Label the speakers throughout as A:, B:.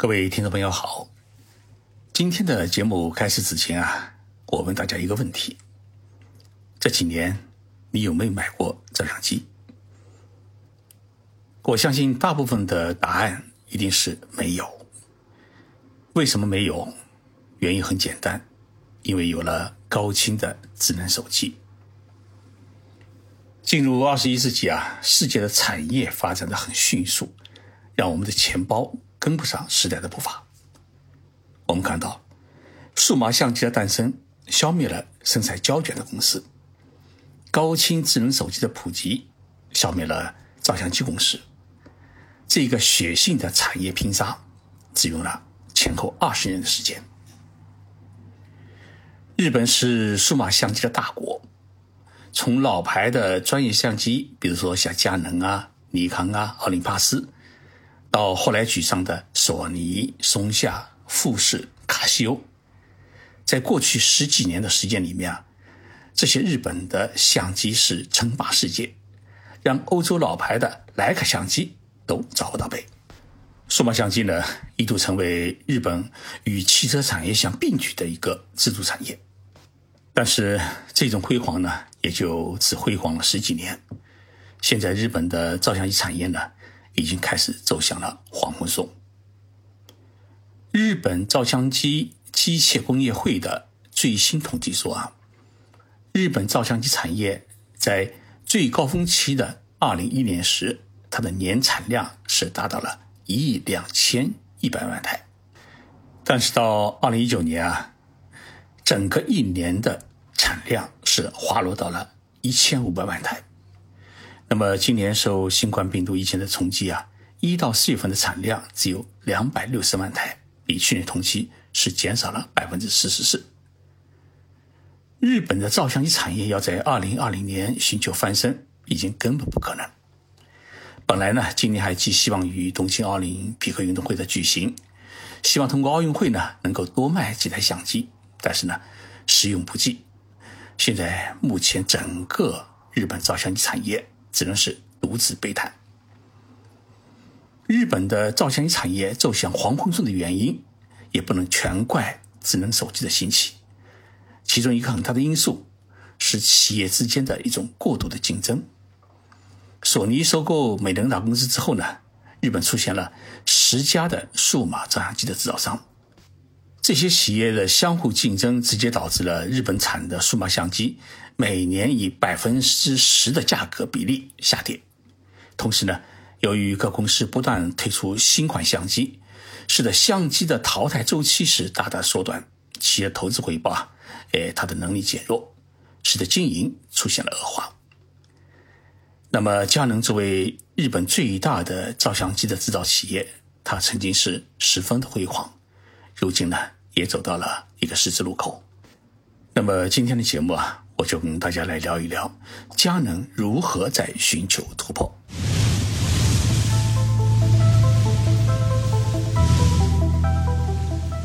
A: 各位听众朋友好，今天的节目开始之前啊，我问大家一个问题：这几年你有没有买过照相机？我相信大部分的答案一定是没有。为什么没有？原因很简单，因为有了高清的智能手机。进入二十一世纪啊，世界的产业发展的很迅速，让我们的钱包。跟不上时代的步伐。我们看到，数码相机的诞生消灭了生产胶卷的公司；高清智能手机的普及消灭了照相机公司。这个血性的产业拼杀，只用了前后二十年的时间。日本是数码相机的大国，从老牌的专业相机，比如说像佳能啊、尼康啊、奥林巴斯。到后来举上的索尼、松下、富士、卡西欧，在过去十几年的时间里面啊，这些日本的相机是称霸世界，让欧洲老牌的徕卡相机都找不到北。数码相机呢，一度成为日本与汽车产业相并举的一个支柱产业，但是这种辉煌呢，也就只辉煌了十几年。现在日本的照相机产业呢？已经开始走向了黄昏送。日本照相机机械工业会的最新统计说啊，日本照相机产业在最高峰期的二零一年时，它的年产量是达到了一亿两千一百万台，但是到二零一九年啊，整个一年的产量是滑落到了一千五百万台。那么今年受新冠病毒疫情的冲击啊，一到四月份的产量只有两百六十万台，比去年同期是减少了百分之四十四。日本的照相机产业要在二零二零年寻求翻身，已经根本不可能。本来呢，今年还寄希望于东京奥林匹克运动会的举行，希望通过奥运会呢能够多卖几台相机，但是呢，时用不济。现在目前整个日本照相机产业。只能是独自悲叹。日本的照相机产业走向黄昏中的原因，也不能全怪智能手机的兴起。其中一个很大的因素是企业之间的一种过度的竞争。索尼收购美能达公司之后呢，日本出现了十家的数码照相机的制造商。这些企业的相互竞争，直接导致了日本产的数码相机每年以百分之十的价格比例下跌。同时呢，由于各公司不断推出新款相机，使得相机的淘汰周期是大大缩短，企业投资回报啊，哎，它的能力减弱，使得经营出现了恶化。那么，佳能作为日本最大的照相机的制造企业，它曾经是十分的辉煌，如今呢？也走到了一个十字路口。那么今天的节目啊，我就跟大家来聊一聊佳能如何在寻求突破。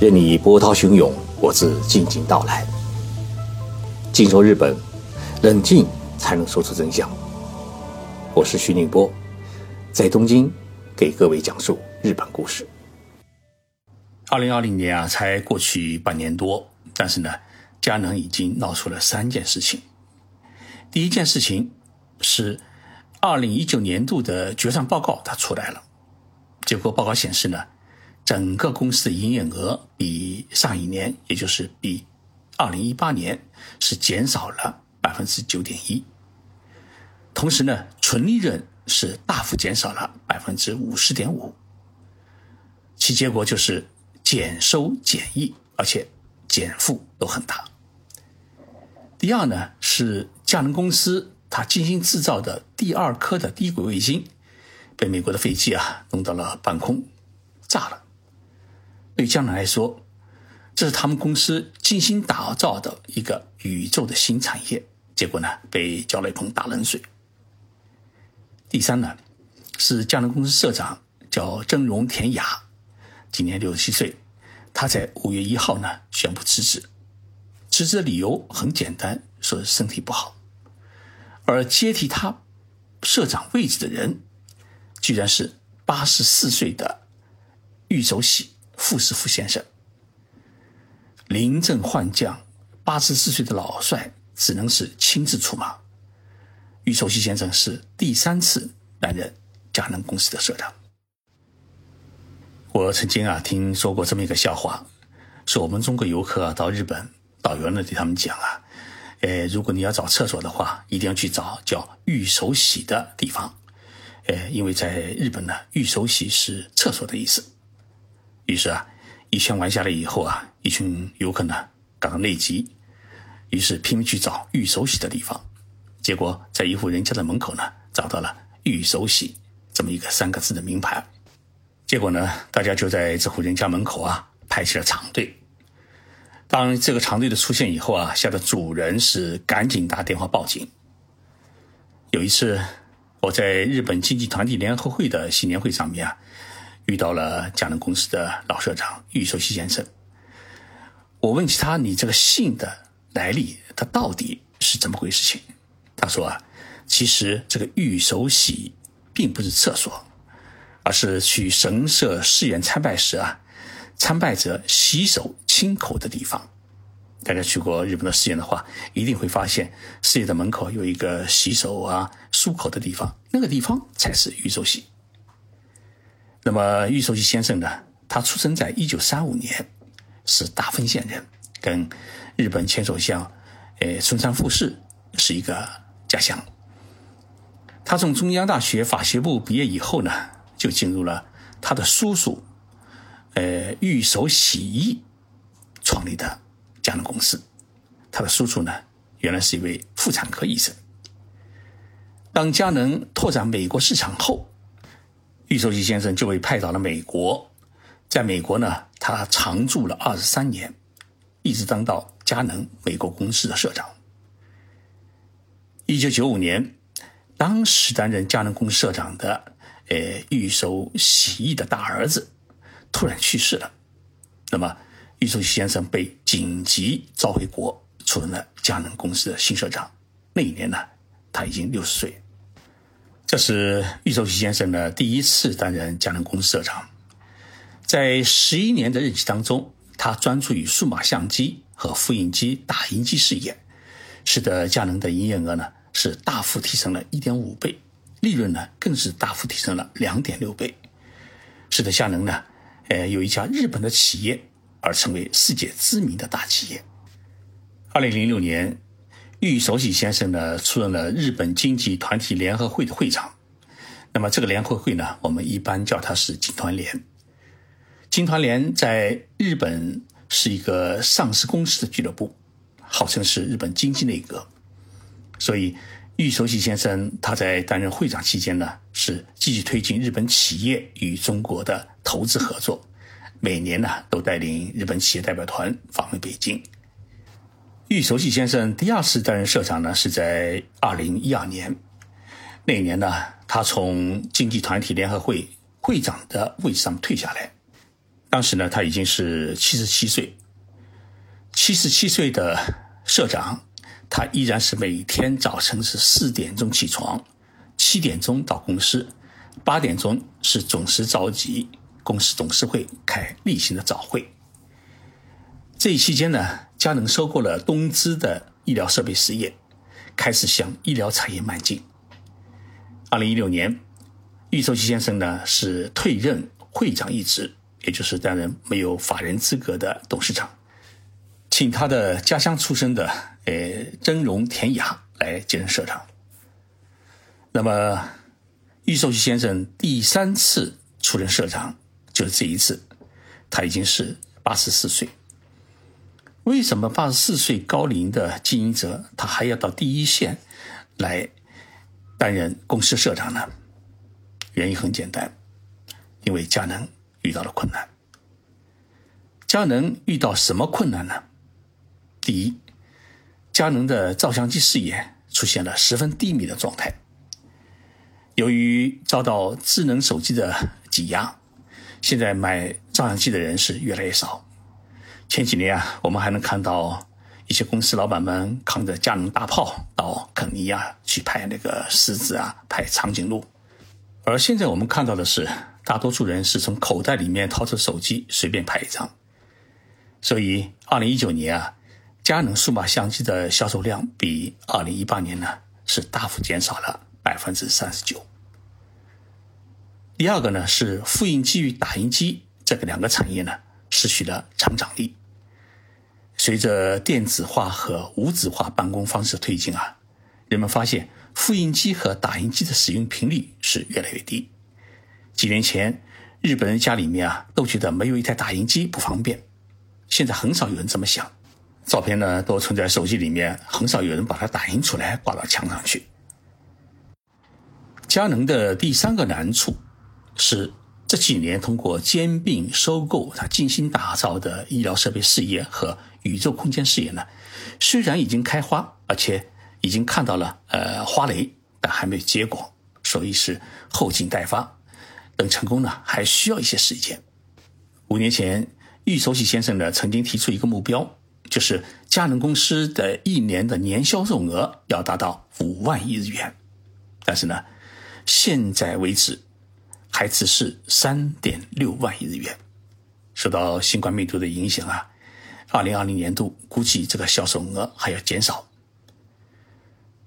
B: 任你波涛汹涌，我自静静到来。静说日本，冷静才能说出真相。我是徐宁波，在东京给各位讲述日本故事。
A: 二零二零年啊，才过去半年多，但是呢，佳能已经闹出了三件事情。第一件事情是二零一九年度的决算报告它出来了，结果报告显示呢，整个公司的营业额比上一年，也就是比二零一八年是减少了百分之九点一，同时呢，纯利润是大幅减少了百分之五十点五，其结果就是。减收减益，而且减负都很大。第二呢，是佳能公司它精心制造的第二颗的低轨卫星，被美国的飞机啊弄到了半空，炸了。对佳能来说，这是他们公司精心打造的一个宇宙的新产业，结果呢被浇了一盆大冷水。第三呢，是佳能公司社长叫真荣田雅。今年六十七岁，他在五月一号呢宣布辞职。辞职的理由很简单，说身体不好。而接替他社长位置的人，居然是八十四岁的玉守喜傅士夫先生。临阵换将，八十四岁的老帅只能是亲自出马。玉守喜先生是第三次担任佳能公司的社长。我曾经啊听说过这么一个笑话，说我们中国游客到日本，导游呢对他们讲啊，呃，如果你要找厕所的话，一定要去找叫玉手洗的地方，呃，因为在日本呢，玉手洗是厕所的意思。于是啊，一圈玩下来以后啊，一群游客呢感到内急，于是拼命去找玉手洗的地方，结果在一户人家的门口呢找到了“玉手洗”这么一个三个字的名牌。结果呢，大家就在这户人家门口啊排起了长队。当这个长队的出现以后啊，吓得主人是赶紧打电话报警。有一次，我在日本经济团体联合会的新年会上面啊，遇到了佳能公司的老社长玉守喜先生。我问起他：“你这个姓的来历，他到底是怎么回事？”情他说啊，其实这个玉守喜并不是厕所。而是去神社寺院参拜时啊，参拜者洗手清口的地方。大家去过日本的寺院的话，一定会发现寺院的门口有一个洗手啊、漱口的地方，那个地方才是玉手洗。那么玉手洗先生呢，他出生在一九三五年，是大分县人，跟日本前首相，呃，村山富士是一个家乡。他从中央大学法学部毕业以后呢。就进入了他的叔叔，呃，玉手洗衣创立的佳能公司。他的叔叔呢，原来是一位妇产科医生。当佳能拓展美国市场后，玉守喜先生就被派到了美国。在美国呢，他常驻了二十三年，一直当到佳能美国公司的社长。一九九五年，当时担任佳能公司社长的。呃，玉守洗衣的大儿子突然去世了，那么玉守喜先生被紧急召回国，出任了佳能公司的新社长。那一年呢，他已经六十岁。这是玉守喜先生的第一次担任佳能公司社长。在十一年的任期当中，他专注于数码相机和复印机、打印机事业，使得佳能的营业额呢是大幅提升了一点五倍。利润呢，更是大幅提升了两点六倍，使得佳能呢，呃，有一家日本的企业而成为世界知名的大企业。二零零六年，玉守喜先生呢出任了日本经济团体联合会的会长。那么这个联合会呢，我们一般叫它是金团联。金团联在日本是一个上市公司的俱乐部，号称是日本经济内阁，所以。玉守喜先生，他在担任会长期间呢，是积极推进日本企业与中国的投资合作，每年呢都带领日本企业代表团访问北京。玉守喜先生第二次担任社长呢，是在二零一二年，那年呢，他从经济团体联合会会长的位置上退下来，当时呢，他已经是七十七岁，七十七岁的社长。他依然是每天早晨是四点钟起床，七点钟到公司，八点钟是准时召集公司董事会开例行的早会。这一期间呢，佳能收购了东芝的医疗设备事业，开始向医疗产业迈进。二零一六年，玉寿喜先生呢是退任会长一职，也就是担任没有法人资格的董事长。请他的家乡出身的，呃，真荣田雅来接任社长。那么，玉寿喜先生第三次出任社长，就是这一次，他已经是八十四岁。为什么八十四岁高龄的经营者，他还要到第一线来担任公司社长呢？原因很简单，因为佳能遇到了困难。佳能遇到什么困难呢？第一，佳能的照相机事业出现了十分低迷的状态。由于遭到智能手机的挤压，现在买照相机的人是越来越少。前几年啊，我们还能看到一些公司老板们扛着佳能大炮到肯尼亚去拍那个狮子啊，拍长颈鹿。而现在我们看到的是，大多数人是从口袋里面掏出手机随便拍一张。所以，二零一九年啊，佳能数码相机的销售量比二零一八年呢是大幅减少了百分之三十九。第二个呢是复印机与打印机这个两个产业呢失去了成长力。随着电子化和无纸化办公方式的推进啊，人们发现复印机和打印机的使用频率是越来越低。几年前，日本人家里面啊都觉得没有一台打印机不方便，现在很少有人这么想。照片呢都存在手机里面，很少有人把它打印出来挂到墙上去。佳能的第三个难处。是这几年通过兼并收购，他精心打造的医疗设备事业和宇宙空间事业呢，虽然已经开花，而且已经看到了呃花蕾，但还没有结果，所以是后劲待发。等成功呢，还需要一些时间。五年前，玉守喜先生呢曾经提出一个目标，就是佳能公司的一年的年销售额要达到五万亿日元，但是呢，现在为止。还只是三点六万亿日元，受到新冠病毒的影响啊，二零二零年度估计这个销售额还要减少。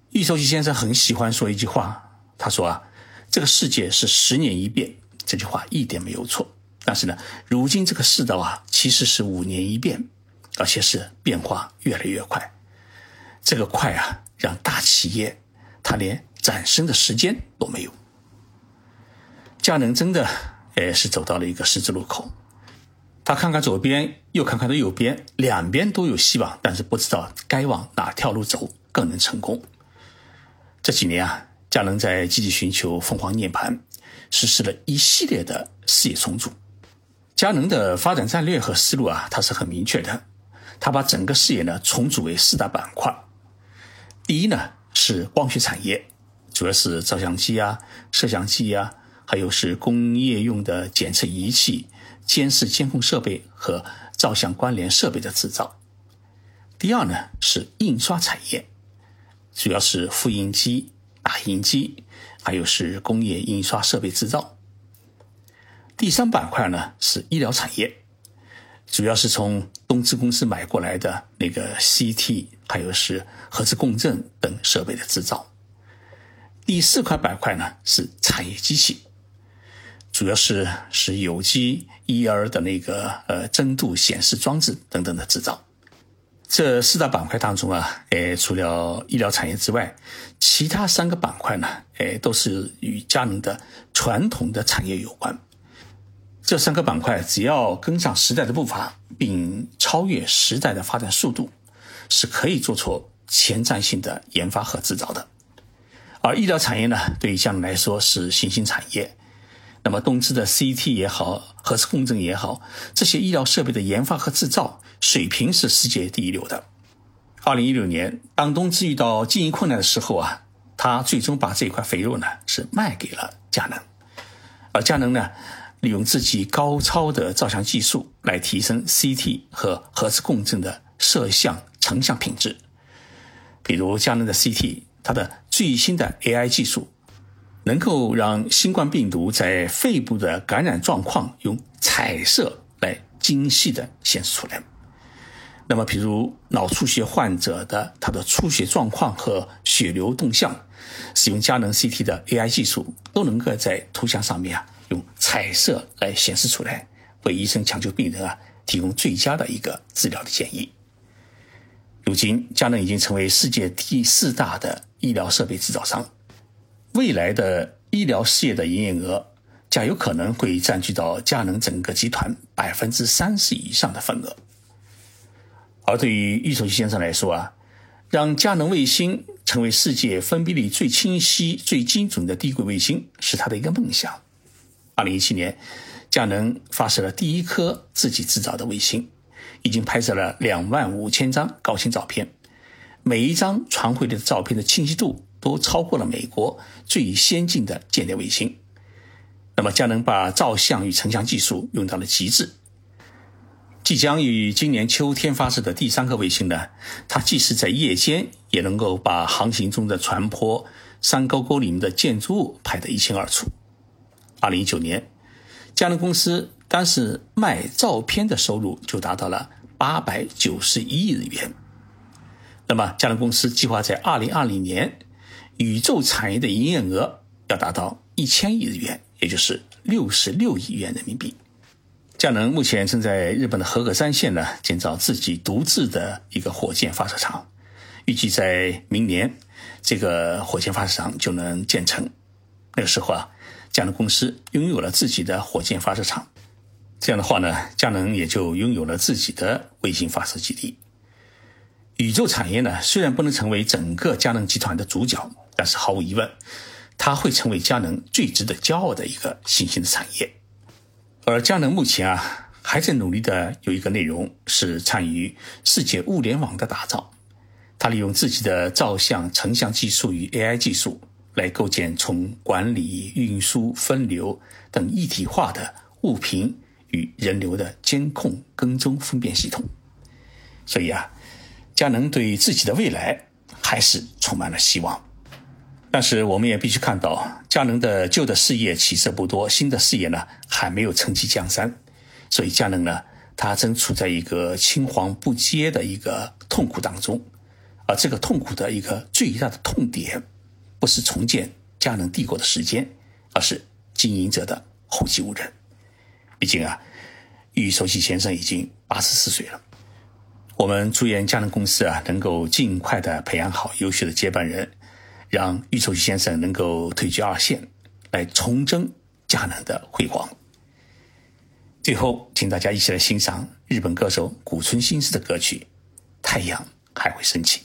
A: 易寿喜先生很喜欢说一句话，他说啊，这个世界是十年一变，这句话一点没有错。但是呢，如今这个世道啊，其实是五年一变，而且是变化越来越快。这个快啊，让大企业他连转身的时间都没有。佳能真的，哎，是走到了一个十字路口。他看看左边，又看看的右边，两边都有希望，但是不知道该往哪条路走更能成功。这几年啊，佳能在积极寻求凤凰涅槃，实施了一系列的事业重组。佳能的发展战略和思路啊，它是很明确的。他把整个事业呢重组为四大板块。第一呢是光学产业，主要是照相机啊、摄像机啊。还有是工业用的检测仪器、监视监控设备和照相关联设备的制造。第二呢是印刷产业，主要是复印机、打印机，还有是工业印刷设备制造。第三板块呢是医疗产业，主要是从东芝公司买过来的那个 CT，还有是核磁共振等设备的制造。第四块板块呢是产业机器。主要是是有机 ER 的那个呃增度显示装置等等的制造。这四大板块当中啊，诶，除了医疗产业之外，其他三个板块呢，诶，都是与佳能的传统的产业有关。这三个板块只要跟上时代的步伐，并超越时代的发展速度，是可以做出前瞻性的研发和制造的。而医疗产业呢，对于佳能来说是新兴产业。那么，东芝的 CT 也好，核磁共振也好，这些医疗设备的研发和制造水平是世界第一流的。二零一六年，当东芝遇到经营困难的时候啊，他最终把这块肥肉呢是卖给了佳能，而佳能呢，利用自己高超的照相技术来提升 CT 和核磁共振的摄像成像品质。比如，佳能的 CT，它的最新的 AI 技术。能够让新冠病毒在肺部的感染状况用彩色来精细的显示出来。那么，比如脑出血患者的他的出血状况和血流动向，使用佳能 CT 的 AI 技术，都能够在图像上面啊用彩色来显示出来，为医生抢救病人啊提供最佳的一个治疗的建议。如今，佳能已经成为世界第四大的医疗设备制造商。未来的医疗事业的营业额，将有可能会占据到佳能整个集团百分之三十以上的份额。而对于玉守喜先生来说啊，让佳能卫星成为世界分辨率最清晰、最精准的低轨卫星，是他的一个梦想。二零一七年，佳能发射了第一颗自己制造的卫星，已经拍摄了两万五千张高清照片，每一张传回的照片的清晰度。都超过了美国最先进的间谍卫星，那么佳能把照相与成像技术用到了极致。即将于今年秋天发射的第三颗卫星呢，它即使在夜间也能够把航行中的船舶、山沟沟里面的建筑物拍得一清二楚。二零一九年，佳能公司单是卖照片的收入就达到了八百九十一亿日元。那么，佳能公司计划在二零二零年，宇宙产业的营业额要达到一千亿日元，也就是六十六亿元人民币。佳能目前正在日本的和歌山县呢建造自己独自的一个火箭发射场，预计在明年这个火箭发射场就能建成。那个时候啊，佳能公司拥有了自己的火箭发射场，这样的话呢，佳能也就拥有了自己的卫星发射基地。宇宙产业呢，虽然不能成为整个佳能集团的主角，但是毫无疑问，它会成为佳能最值得骄傲的一个新兴的产业。而佳能目前啊，还在努力的有一个内容是参与世界物联网的打造。它利用自己的照相、成像技术与 AI 技术，来构建从管理、运输、分流等一体化的物品与人流的监控、跟踪、分辨系统。所以啊。佳能对自己的未来还是充满了希望，但是我们也必须看到，佳能的旧的事业起色不多，新的事业呢还没有承起江山，所以佳能呢，它正处在一个青黄不接的一个痛苦当中，而这个痛苦的一个最大的痛点，不是重建佳能帝国的时间，而是经营者的后继无人。毕竟啊，玉守喜先生已经八十四岁了。我们祝愿佳能公司啊，能够尽快的培养好优秀的接班人，让玉树先生能够退居二线，来重振迦南的辉煌。最后，请大家一起来欣赏日本歌手谷村新司的歌曲《太阳还会升起》。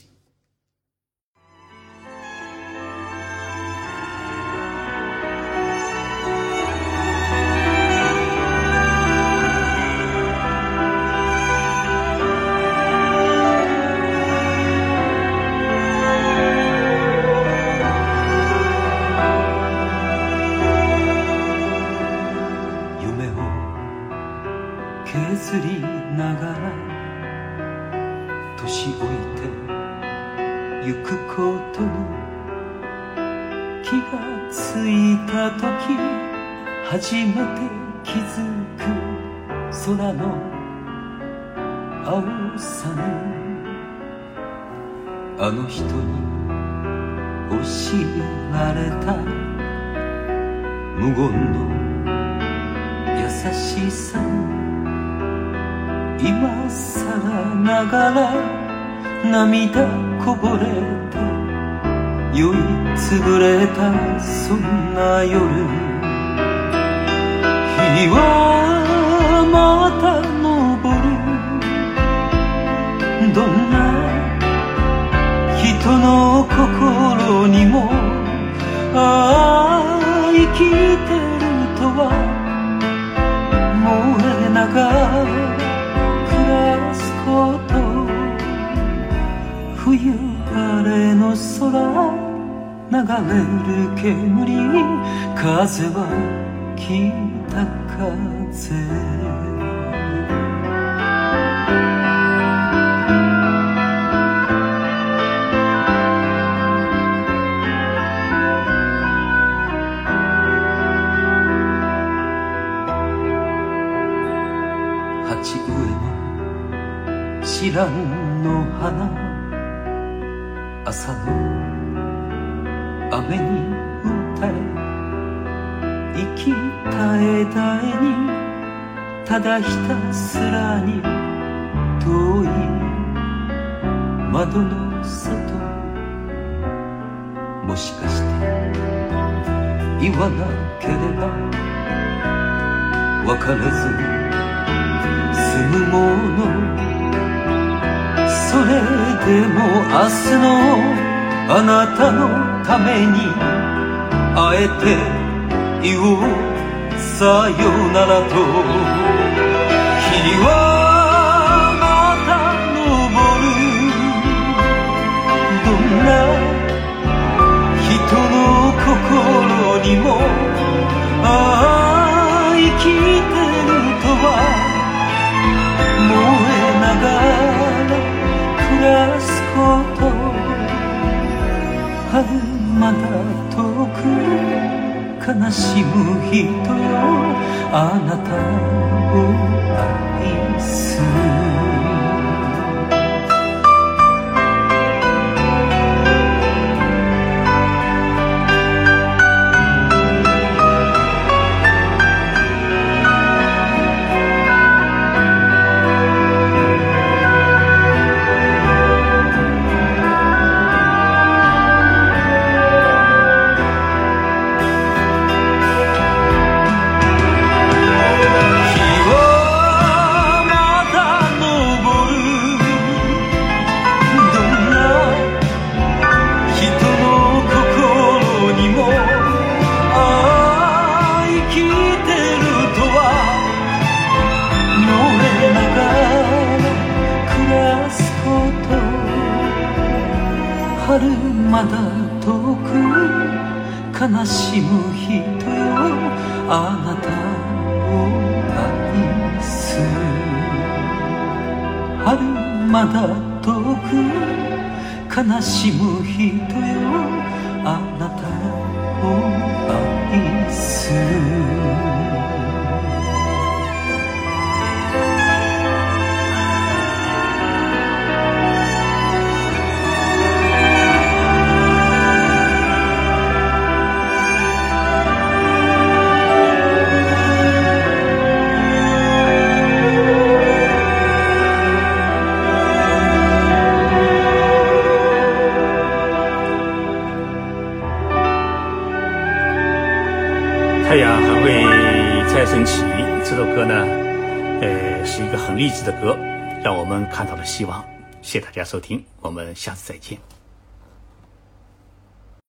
C: 今更ながら涙こぼれて酔いつぶれたそんな夜。日はまた昇る。どんな人の心にもああ生きてるとは燃えながられの空流れる煙風は消え風。鉢植えの知らんの花。朝の雨に打たれ生きた枝にただひたすらに遠い窓の外。もしかして言わなければ別れず済むものそれでも明日のあなたのために会えて言おうさよならと霧はまた昇る。どんな人の心にもああ生きてるとは燃えながら。らすこと。はまだ遠く悲しむ人よ。あなたを愛まだ遠く悲しむ人よ。
A: 的歌让我们看到了希望。谢谢大家收听我们下次再见。